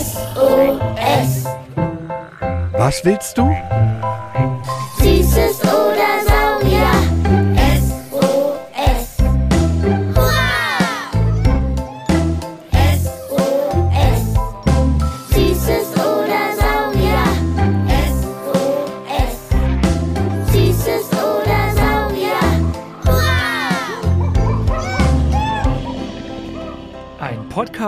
SOS. Was willst du?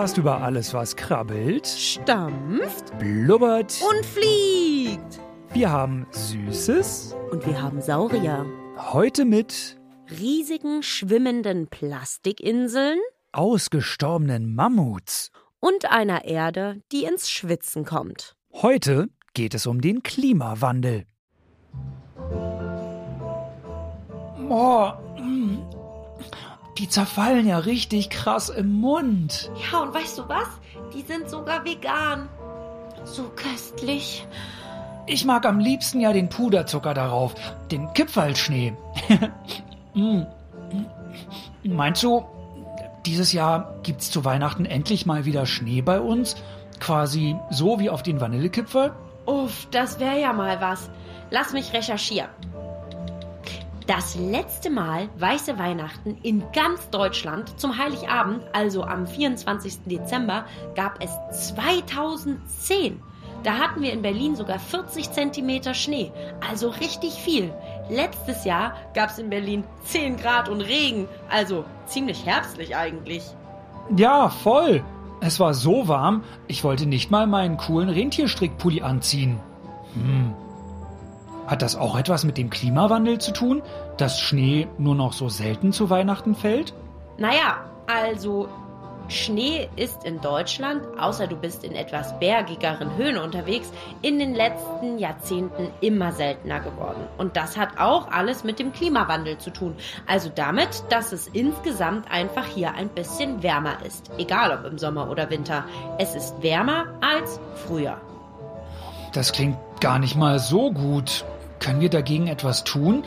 Podcast über alles, was krabbelt, stampft blubbert. und fliegt. Wir haben Süßes. Und wir haben Saurier. Heute mit Riesigen schwimmenden Plastikinseln ausgestorbenen Mammuts. und einer Erde, die ins Schwitzen kommt. Heute geht es um den Klimawandel. Boah, die zerfallen ja richtig krass im Mund. Ja, und weißt du was? Die sind sogar vegan. So köstlich. Ich mag am liebsten ja den Puderzucker darauf, den Kipferlschnee. Mm. Meinst du, dieses Jahr gibt's zu Weihnachten endlich mal wieder Schnee bei uns? Quasi so wie auf den Vanillekipferl? Uff, das wäre ja mal was. Lass mich recherchieren. Das letzte Mal weiße Weihnachten in ganz Deutschland zum Heiligabend, also am 24. Dezember, gab es 2010. Da hatten wir in Berlin sogar 40 Zentimeter Schnee, also richtig viel. Letztes Jahr gab es in Berlin 10 Grad und Regen, also ziemlich herbstlich eigentlich. Ja, voll. Es war so warm, ich wollte nicht mal meinen coolen Rentierstrickpulli anziehen. Hm. Hat das auch etwas mit dem Klimawandel zu tun, dass Schnee nur noch so selten zu Weihnachten fällt? Naja, also Schnee ist in Deutschland, außer du bist in etwas bergigeren Höhen unterwegs, in den letzten Jahrzehnten immer seltener geworden. Und das hat auch alles mit dem Klimawandel zu tun. Also damit, dass es insgesamt einfach hier ein bisschen wärmer ist. Egal ob im Sommer oder Winter. Es ist wärmer als früher. Das klingt gar nicht mal so gut. Können wir dagegen etwas tun?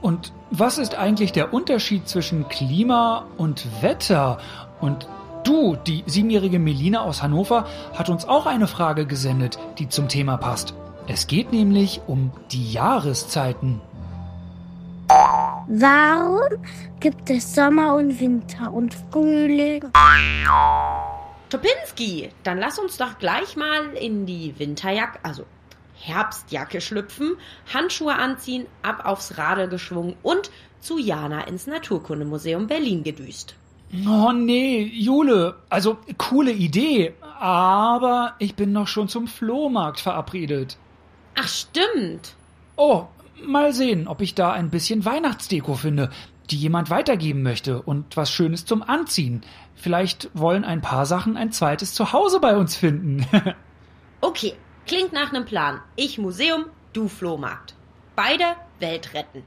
Und was ist eigentlich der Unterschied zwischen Klima und Wetter? Und du, die siebenjährige Melina aus Hannover, hat uns auch eine Frage gesendet, die zum Thema passt. Es geht nämlich um die Jahreszeiten. Warum gibt es Sommer und Winter und Frühling? Topinski, dann lass uns doch gleich mal in die Winterjacke, also Herbstjacke schlüpfen, Handschuhe anziehen, ab aufs Radl geschwungen und zu Jana ins Naturkundemuseum Berlin gedüst. Oh nee, Jule, also coole Idee, aber ich bin noch schon zum Flohmarkt verabredet. Ach stimmt. Oh, mal sehen, ob ich da ein bisschen Weihnachtsdeko finde, die jemand weitergeben möchte und was Schönes zum Anziehen. Vielleicht wollen ein paar Sachen ein zweites Zuhause bei uns finden. Okay, klingt nach einem Plan. Ich Museum, du Flohmarkt. Beide Welt retten.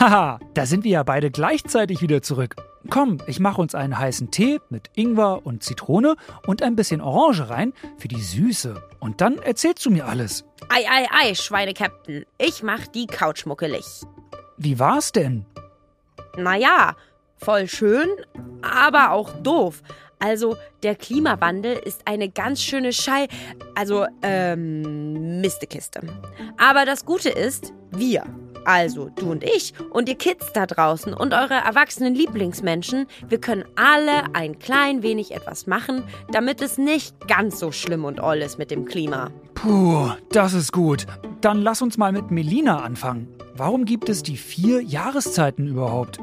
Haha, da sind wir ja beide gleichzeitig wieder zurück. Komm, ich mache uns einen heißen Tee mit Ingwer und Zitrone und ein bisschen Orange rein für die Süße. Und dann erzählst du mir alles. Ei, ei, ei, Schweinekapitän. Ich mach die Couch muckelig. Wie war's denn? Naja, voll schön, aber auch doof. Also, der Klimawandel ist eine ganz schöne Schei. Also, ähm, Mistekiste. Aber das Gute ist, wir. Also, du und ich und ihr Kids da draußen und eure erwachsenen Lieblingsmenschen, wir können alle ein klein wenig etwas machen, damit es nicht ganz so schlimm und oll ist mit dem Klima. Puh, das ist gut. Dann lass uns mal mit Melina anfangen. Warum gibt es die vier Jahreszeiten überhaupt?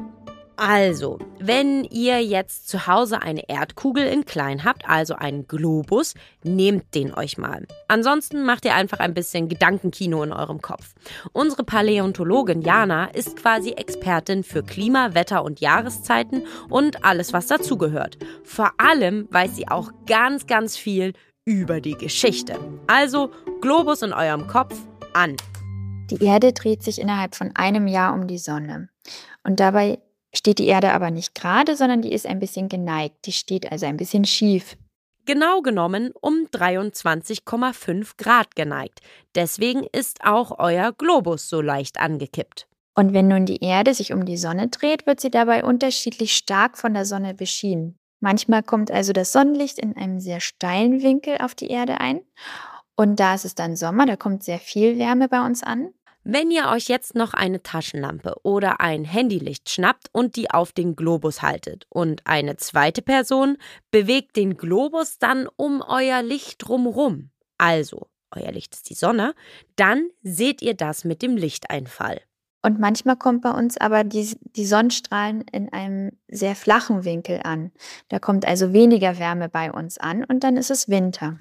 Also, wenn ihr jetzt zu Hause eine Erdkugel in klein habt, also einen Globus, nehmt den euch mal. Ansonsten macht ihr einfach ein bisschen Gedankenkino in eurem Kopf. Unsere Paläontologin Jana ist quasi Expertin für Klima, Wetter und Jahreszeiten und alles, was dazugehört. Vor allem weiß sie auch ganz, ganz viel über die Geschichte. Also, Globus in eurem Kopf an. Die Erde dreht sich innerhalb von einem Jahr um die Sonne. Und dabei steht die Erde aber nicht gerade, sondern die ist ein bisschen geneigt. Die steht also ein bisschen schief. Genau genommen um 23,5 Grad geneigt. Deswegen ist auch euer Globus so leicht angekippt. Und wenn nun die Erde sich um die Sonne dreht, wird sie dabei unterschiedlich stark von der Sonne beschienen. Manchmal kommt also das Sonnenlicht in einem sehr steilen Winkel auf die Erde ein. Und da ist es dann Sommer, da kommt sehr viel Wärme bei uns an. Wenn ihr euch jetzt noch eine Taschenlampe oder ein Handylicht schnappt und die auf den Globus haltet und eine zweite Person bewegt den Globus dann um euer Licht drumrum, also euer Licht ist die Sonne, dann seht ihr das mit dem Lichteinfall. Und manchmal kommt bei uns aber die, die Sonnenstrahlen in einem sehr flachen Winkel an. Da kommt also weniger Wärme bei uns an und dann ist es Winter.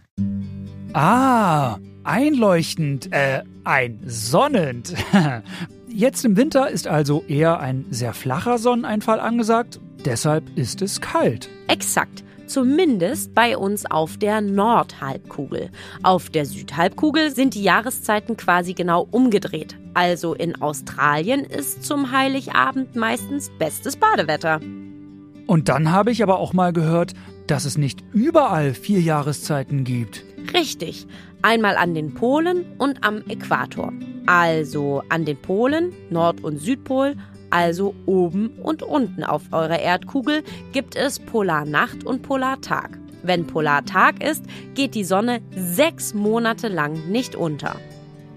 Ah, einleuchtend, äh, einsonnend. Jetzt im Winter ist also eher ein sehr flacher Sonneneinfall angesagt, deshalb ist es kalt. Exakt. Zumindest bei uns auf der Nordhalbkugel. Auf der Südhalbkugel sind die Jahreszeiten quasi genau umgedreht. Also in Australien ist zum Heiligabend meistens bestes Badewetter. Und dann habe ich aber auch mal gehört, dass es nicht überall vier Jahreszeiten gibt. Richtig. Einmal an den Polen und am Äquator. Also an den Polen, Nord- und Südpol, also oben und unten auf eurer Erdkugel, gibt es Polarnacht und Polartag. Wenn Polartag ist, geht die Sonne sechs Monate lang nicht unter.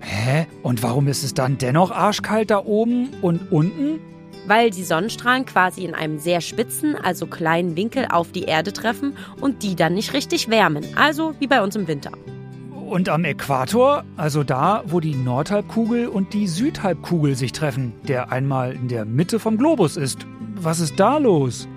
Hä? Und warum ist es dann dennoch arschkalt da oben und unten? Weil die Sonnenstrahlen quasi in einem sehr spitzen, also kleinen Winkel auf die Erde treffen und die dann nicht richtig wärmen. Also wie bei uns im Winter. Und am Äquator, also da, wo die Nordhalbkugel und die Südhalbkugel sich treffen, der einmal in der Mitte vom Globus ist. Was ist da los?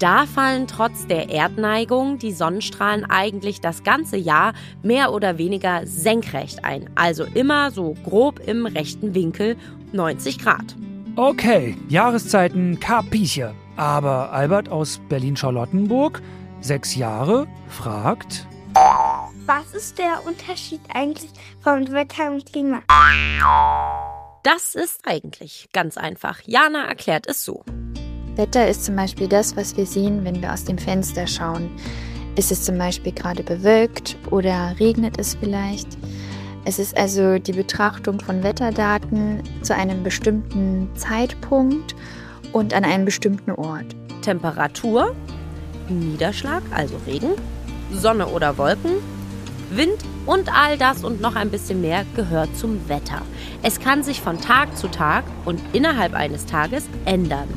Da fallen trotz der Erdneigung die Sonnenstrahlen eigentlich das ganze Jahr mehr oder weniger senkrecht ein. Also immer so grob im rechten Winkel 90 Grad. Okay, Jahreszeiten kapiche. Aber Albert aus Berlin-Charlottenburg, sechs Jahre, fragt. Was ist der Unterschied eigentlich vom Wetter und Klima? Das ist eigentlich ganz einfach. Jana erklärt es so. Wetter ist zum Beispiel das, was wir sehen, wenn wir aus dem Fenster schauen. Ist es zum Beispiel gerade bewölkt oder regnet es vielleicht? Es ist also die Betrachtung von Wetterdaten zu einem bestimmten Zeitpunkt und an einem bestimmten Ort. Temperatur, Niederschlag, also Regen, Sonne oder Wolken, Wind und all das und noch ein bisschen mehr gehört zum Wetter. Es kann sich von Tag zu Tag und innerhalb eines Tages ändern.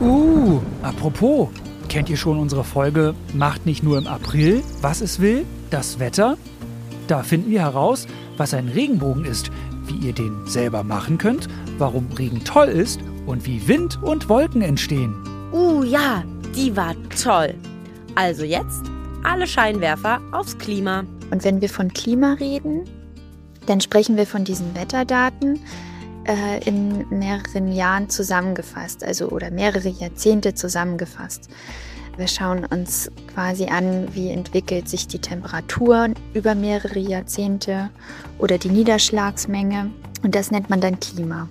Uh, apropos, kennt ihr schon unsere Folge Macht nicht nur im April, was es will? Das Wetter? Da finden wir heraus, was ein Regenbogen ist, wie ihr den selber machen könnt, warum Regen toll ist und wie Wind und Wolken entstehen. Uh ja, die war toll. Also jetzt alle Scheinwerfer aufs Klima. Und wenn wir von Klima reden, dann sprechen wir von diesen Wetterdaten äh, in mehreren Jahren zusammengefasst, also oder mehrere Jahrzehnte zusammengefasst. Wir schauen uns quasi an, wie entwickelt sich die Temperatur über mehrere Jahrzehnte oder die Niederschlagsmenge. Und das nennt man dann Klima.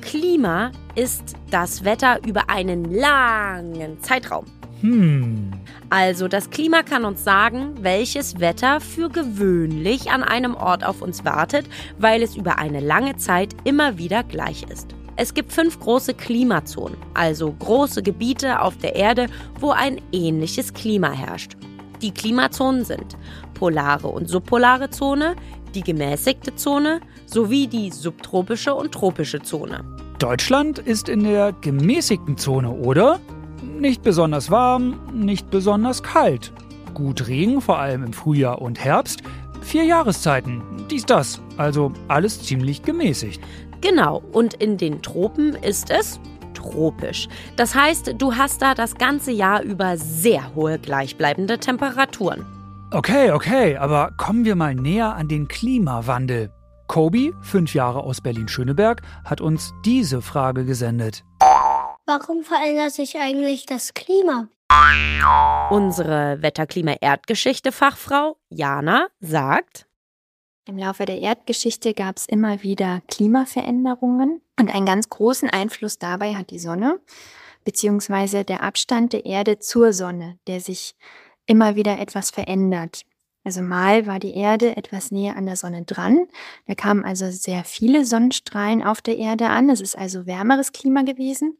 Klima ist das Wetter über einen langen Zeitraum. Hm, Also das Klima kann uns sagen, welches Wetter für gewöhnlich an einem Ort auf uns wartet, weil es über eine lange Zeit immer wieder gleich ist. Es gibt fünf große Klimazonen, also große Gebiete auf der Erde, wo ein ähnliches Klima herrscht. Die Klimazonen sind polare und subpolare Zone, die gemäßigte Zone sowie die subtropische und tropische Zone. Deutschland ist in der gemäßigten Zone, oder? Nicht besonders warm, nicht besonders kalt. Gut Regen, vor allem im Frühjahr und Herbst. Vier Jahreszeiten, dies das. Also alles ziemlich gemäßigt. Genau, und in den Tropen ist es tropisch. Das heißt, du hast da das ganze Jahr über sehr hohe gleichbleibende Temperaturen. Okay, okay, aber kommen wir mal näher an den Klimawandel. Kobi, fünf Jahre aus Berlin-Schöneberg, hat uns diese Frage gesendet. Warum verändert sich eigentlich das Klima? Unsere Wetterklima-Erdgeschichte-Fachfrau Jana sagt, Im Laufe der Erdgeschichte gab es immer wieder Klimaveränderungen und einen ganz großen Einfluss dabei hat die Sonne, beziehungsweise der Abstand der Erde zur Sonne, der sich immer wieder etwas verändert. Also mal war die Erde etwas näher an der Sonne dran. Da kamen also sehr viele Sonnenstrahlen auf der Erde an. Es ist also wärmeres Klima gewesen.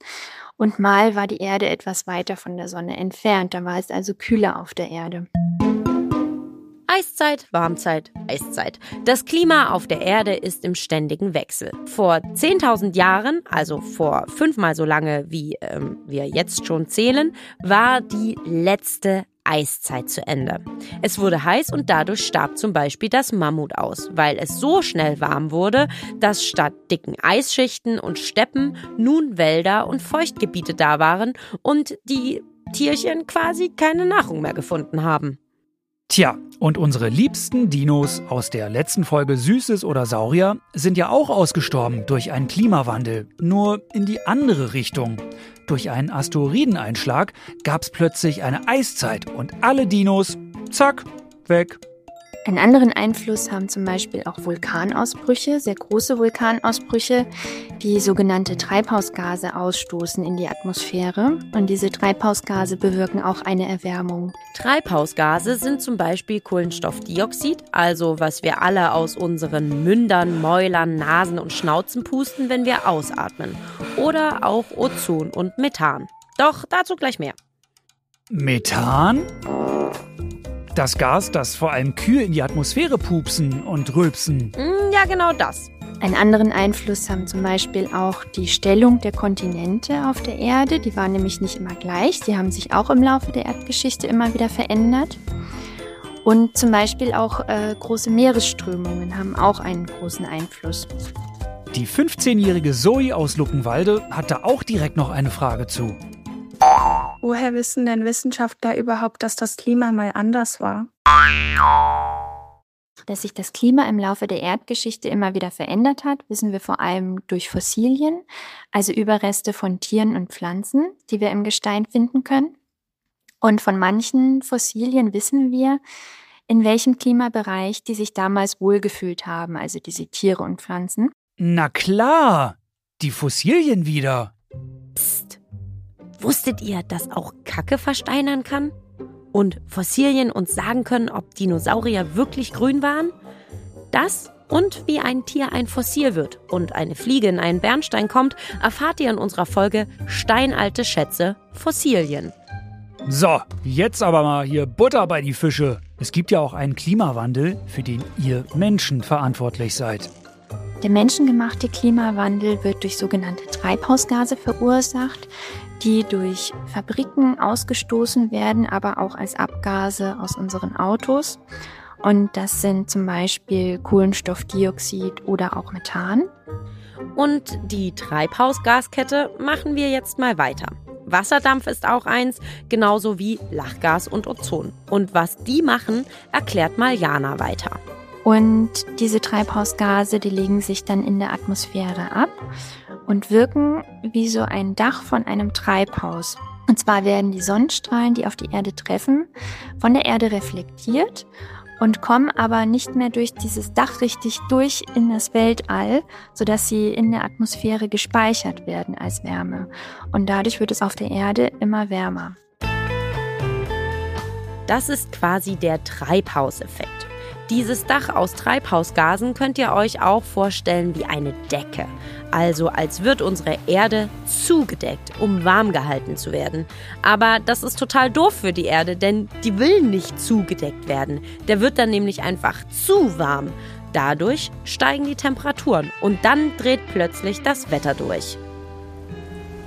Und mal war die Erde etwas weiter von der Sonne entfernt. Da war es also kühler auf der Erde. Eiszeit, Warmzeit, Eiszeit. Das Klima auf der Erde ist im ständigen Wechsel. Vor 10.000 Jahren, also vor fünfmal so lange, wie ähm, wir jetzt schon zählen, war die letzte Eiszeit zu Ende. Es wurde heiß und dadurch starb zum Beispiel das Mammut aus, weil es so schnell warm wurde, dass statt dicken Eisschichten und Steppen nun Wälder und Feuchtgebiete da waren und die Tierchen quasi keine Nahrung mehr gefunden haben. Tja, und unsere liebsten Dinos aus der letzten Folge Süßes oder Saurier sind ja auch ausgestorben durch einen Klimawandel, nur in die andere Richtung. Durch einen Asteroideneinschlag gab's plötzlich eine Eiszeit und alle Dinos, zack, weg. Einen anderen Einfluss haben zum Beispiel auch Vulkanausbrüche, sehr große Vulkanausbrüche, die sogenannte Treibhausgase ausstoßen in die Atmosphäre. Und diese Treibhausgase bewirken auch eine Erwärmung. Treibhausgase sind zum Beispiel Kohlenstoffdioxid, also was wir alle aus unseren Mündern, Mäulern, Nasen und Schnauzen pusten, wenn wir ausatmen. Oder auch Ozon und Methan. Doch dazu gleich mehr. Methan? Das Gas, das vor allem Kühe in die Atmosphäre pupsen und rülpsen. Hm, Ja, genau das. Einen anderen Einfluss haben zum Beispiel auch die Stellung der Kontinente auf der Erde. Die waren nämlich nicht immer gleich. Die haben sich auch im Laufe der Erdgeschichte immer wieder verändert. Und zum Beispiel auch äh, große Meeresströmungen haben auch einen großen Einfluss. Die 15-jährige Zoe aus Luckenwalde hat da auch direkt noch eine Frage zu. Woher wissen denn Wissenschaftler überhaupt, dass das Klima mal anders war? Dass sich das Klima im Laufe der Erdgeschichte immer wieder verändert hat, wissen wir vor allem durch Fossilien, also Überreste von Tieren und Pflanzen, die wir im Gestein finden können. Und von manchen Fossilien wissen wir, in welchem Klimabereich die sich damals wohlgefühlt haben, also diese Tiere und Pflanzen. Na klar, die Fossilien wieder. Psst. Wusstet ihr, dass auch Kacke versteinern kann? Und Fossilien uns sagen können, ob Dinosaurier wirklich grün waren? Das und wie ein Tier ein Fossil wird und eine Fliege in einen Bernstein kommt, erfahrt ihr in unserer Folge Steinalte Schätze Fossilien. So, jetzt aber mal hier Butter bei die Fische. Es gibt ja auch einen Klimawandel, für den ihr Menschen verantwortlich seid. Der menschengemachte Klimawandel wird durch sogenannte Treibhausgase verursacht, die durch Fabriken ausgestoßen werden, aber auch als Abgase aus unseren Autos. Und das sind zum Beispiel Kohlenstoffdioxid oder auch Methan. Und die Treibhausgaskette machen wir jetzt mal weiter. Wasserdampf ist auch eins, genauso wie Lachgas und Ozon. Und was die machen, erklärt mal Jana weiter. Und diese Treibhausgase, die legen sich dann in der Atmosphäre ab und wirken wie so ein Dach von einem Treibhaus. Und zwar werden die Sonnenstrahlen, die auf die Erde treffen, von der Erde reflektiert und kommen aber nicht mehr durch dieses Dach richtig durch in das Weltall, sodass sie in der Atmosphäre gespeichert werden als Wärme. Und dadurch wird es auf der Erde immer wärmer. Das ist quasi der Treibhauseffekt. Dieses Dach aus Treibhausgasen könnt ihr euch auch vorstellen wie eine Decke. Also als wird unsere Erde zugedeckt, um warm gehalten zu werden. Aber das ist total doof für die Erde, denn die will nicht zugedeckt werden. Der wird dann nämlich einfach zu warm. Dadurch steigen die Temperaturen und dann dreht plötzlich das Wetter durch.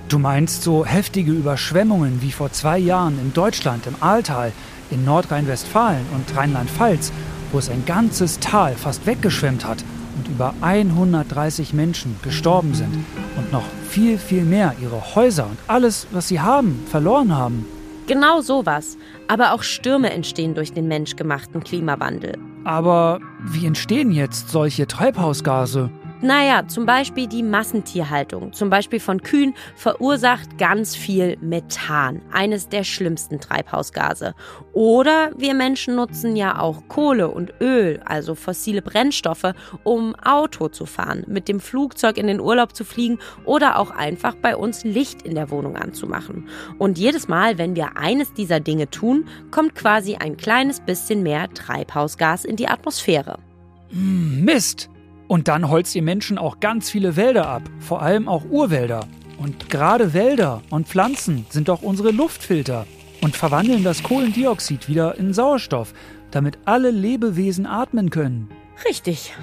Du meinst so heftige Überschwemmungen wie vor zwei Jahren in Deutschland im Ahrtal, in Nordrhein-Westfalen und Rheinland-Pfalz, wo es ein ganzes Tal fast weggeschwemmt hat und über 130 Menschen gestorben sind und noch viel, viel mehr ihre Häuser und alles, was sie haben, verloren haben. Genau sowas. Aber auch Stürme entstehen durch den menschgemachten Klimawandel. Aber wie entstehen jetzt solche Treibhausgase? Naja, zum Beispiel die Massentierhaltung, zum Beispiel von Kühen, verursacht ganz viel Methan, eines der schlimmsten Treibhausgase. Oder wir Menschen nutzen ja auch Kohle und Öl, also fossile Brennstoffe, um Auto zu fahren, mit dem Flugzeug in den Urlaub zu fliegen oder auch einfach bei uns Licht in der Wohnung anzumachen. Und jedes Mal, wenn wir eines dieser Dinge tun, kommt quasi ein kleines bisschen mehr Treibhausgas in die Atmosphäre. Mist! Und dann holzt ihr Menschen auch ganz viele Wälder ab, vor allem auch Urwälder. Und gerade Wälder und Pflanzen sind doch unsere Luftfilter und verwandeln das Kohlendioxid wieder in Sauerstoff, damit alle Lebewesen atmen können. Richtig.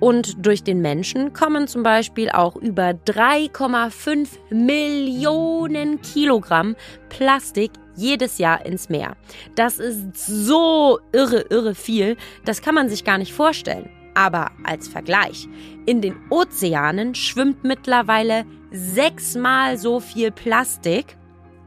Und durch den Menschen kommen zum Beispiel auch über 3,5 Millionen Kilogramm Plastik jedes Jahr ins Meer. Das ist so irre, irre viel, das kann man sich gar nicht vorstellen. Aber als Vergleich, in den Ozeanen schwimmt mittlerweile sechsmal so viel Plastik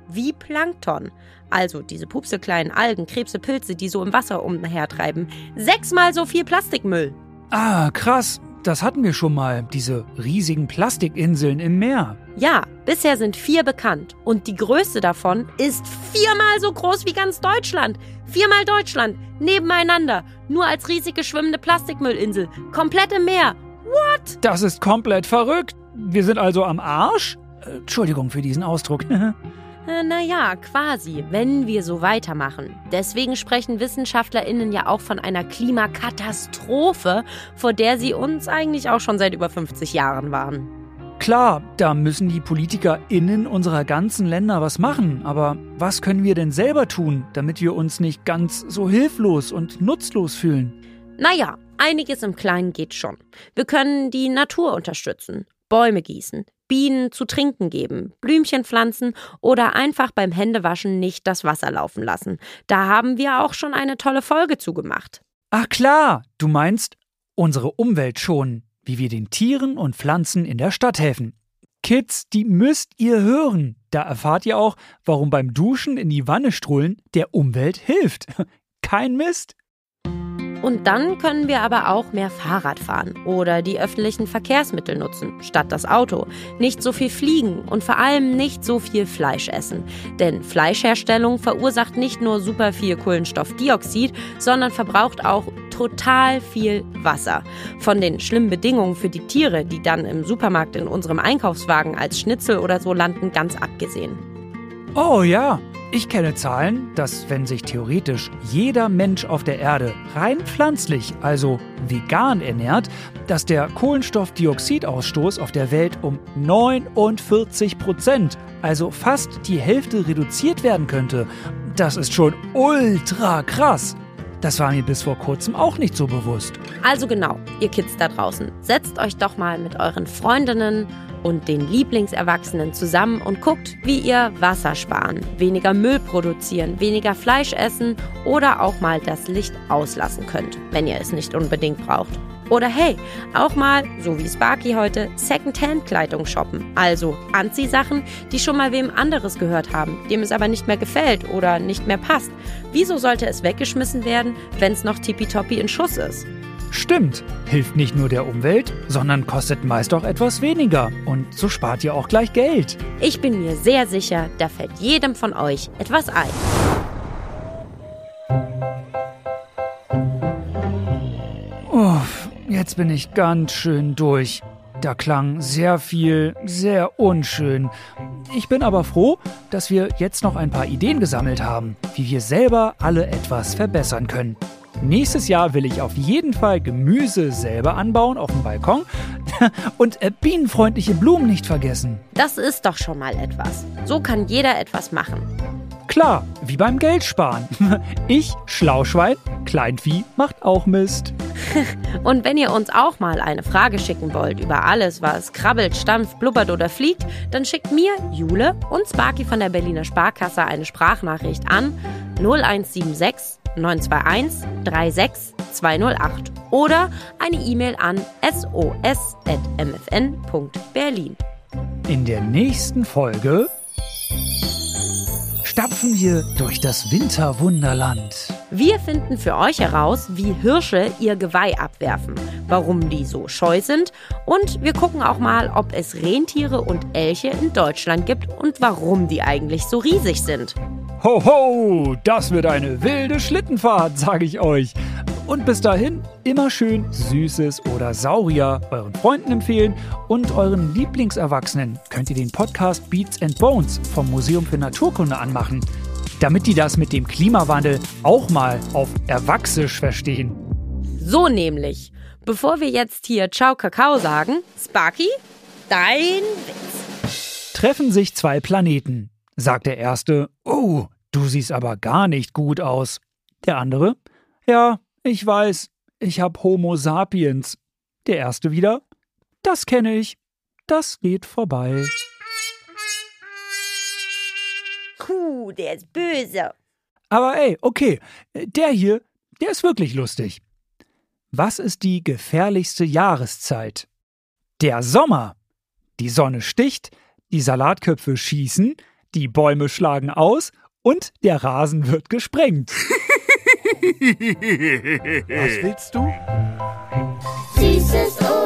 wie Plankton. Also diese pupsekleinen Algen, Krebse, Pilze, die so im Wasser umhertreiben. Sechsmal so viel Plastikmüll. Ah, krass. Das hatten wir schon mal, diese riesigen Plastikinseln im Meer. Ja, bisher sind vier bekannt. Und die größte davon ist viermal so groß wie ganz Deutschland. Viermal Deutschland, nebeneinander. Nur als riesige schwimmende Plastikmüllinsel. Komplett im Meer. What? Das ist komplett verrückt. Wir sind also am Arsch? Äh, Entschuldigung für diesen Ausdruck. Äh, Naja, quasi, wenn wir so weitermachen. Deswegen sprechen WissenschaftlerInnen ja auch von einer Klimakatastrophe, vor der sie uns eigentlich auch schon seit über 50 Jahren waren. Klar, da müssen die PolitikerInnen unserer ganzen Länder was machen. Aber was können wir denn selber tun, damit wir uns nicht ganz so hilflos und nutzlos fühlen? Naja, einiges im Kleinen geht schon. Wir können die Natur unterstützen, Bäume gießen, Bienen zu trinken geben, Blümchen pflanzen oder einfach beim Händewaschen nicht das Wasser laufen lassen. Da haben wir auch schon eine tolle Folge zugemacht. Ach klar, du meinst unsere Umwelt schonen, wie wir den Tieren und Pflanzen in der Stadt helfen. Kids, die müsst ihr hören. Da erfahrt ihr auch, warum beim Duschen in die Wanne strahlen der Umwelt hilft. Kein Mist. Und dann können wir aber auch mehr Fahrrad fahren oder die öffentlichen Verkehrsmittel nutzen, statt das Auto. Nicht so viel fliegen und vor allem nicht so viel Fleisch essen. Denn Fleischherstellung verursacht nicht nur super viel Kohlenstoffdioxid, sondern verbraucht auch total viel Wasser. Von den schlimmen Bedingungen für die Tiere, die dann im Supermarkt in unserem Einkaufswagen als Schnitzel oder so landen, ganz abgesehen. Oh ja, ich kenne Zahlen, dass wenn sich theoretisch jeder Mensch auf der Erde rein pflanzlich, also vegan ernährt, dass der Kohlenstoffdioxidausstoß auf der Welt um 49 Prozent, also fast die Hälfte reduziert werden könnte. Das ist schon ultra krass. Das war mir bis vor kurzem auch nicht so bewusst. Also genau, ihr Kids da draußen, setzt euch doch mal mit euren Freundinnen und den Lieblingserwachsenen zusammen und guckt, wie ihr Wasser sparen, weniger Müll produzieren, weniger Fleisch essen oder auch mal das Licht auslassen könnt, wenn ihr es nicht unbedingt braucht. Oder hey, auch mal, so wie Sparky heute, Secondhand-Kleidung shoppen. Also Anziehsachen, die schon mal wem anderes gehört haben, dem es aber nicht mehr gefällt oder nicht mehr passt. Wieso sollte es weggeschmissen werden, wenn es noch tippitoppi in Schuss ist? Stimmt, hilft nicht nur der Umwelt, sondern kostet meist auch etwas weniger. Und so spart ihr auch gleich Geld. Ich bin mir sehr sicher, da fällt jedem von euch etwas ein. Uff, jetzt bin ich ganz schön durch. Da klang sehr viel, sehr unschön. Ich bin aber froh, dass wir jetzt noch ein paar Ideen gesammelt haben, wie wir selber alle etwas verbessern können. Nächstes Jahr will ich auf jeden Fall Gemüse selber anbauen auf dem Balkon und äh, bienenfreundliche Blumen nicht vergessen. Das ist doch schon mal etwas. So kann jeder etwas machen. Klar, wie beim Geldsparen. Ich, Schlauschwein, Kleinvieh macht auch Mist. Und wenn ihr uns auch mal eine Frage schicken wollt über alles, was krabbelt, stampft, blubbert oder fliegt, dann schickt mir, Jule und Sparky von der Berliner Sparkasse eine Sprachnachricht an 0176 921 36208 oder eine E-Mail an sos.mfn.berlin. In der nächsten Folge stapfen wir durch das Winterwunderland. Wir finden für euch heraus, wie Hirsche ihr Geweih abwerfen, warum die so scheu sind und wir gucken auch mal, ob es Rentiere und Elche in Deutschland gibt und warum die eigentlich so riesig sind. Ho, ho, das wird eine wilde Schlittenfahrt, sage ich euch. Und bis dahin immer schön Süßes oder Saurier euren Freunden empfehlen und euren Lieblingserwachsenen könnt ihr den Podcast Beats and Bones vom Museum für Naturkunde anmachen, damit die das mit dem Klimawandel auch mal auf Erwachsisch verstehen. So nämlich. Bevor wir jetzt hier Ciao Kakao sagen, Sparky, dein Witz. Treffen sich zwei Planeten. Sagt der erste, oh, du siehst aber gar nicht gut aus. Der andere, ja, ich weiß, ich hab Homo sapiens. Der erste wieder, das kenne ich, das geht vorbei. Puh, der ist böse. Aber ey, okay, der hier, der ist wirklich lustig. Was ist die gefährlichste Jahreszeit? Der Sommer. Die Sonne sticht, die Salatköpfe schießen, die Bäume schlagen aus und der Rasen wird gesprengt. Was willst du? Süßes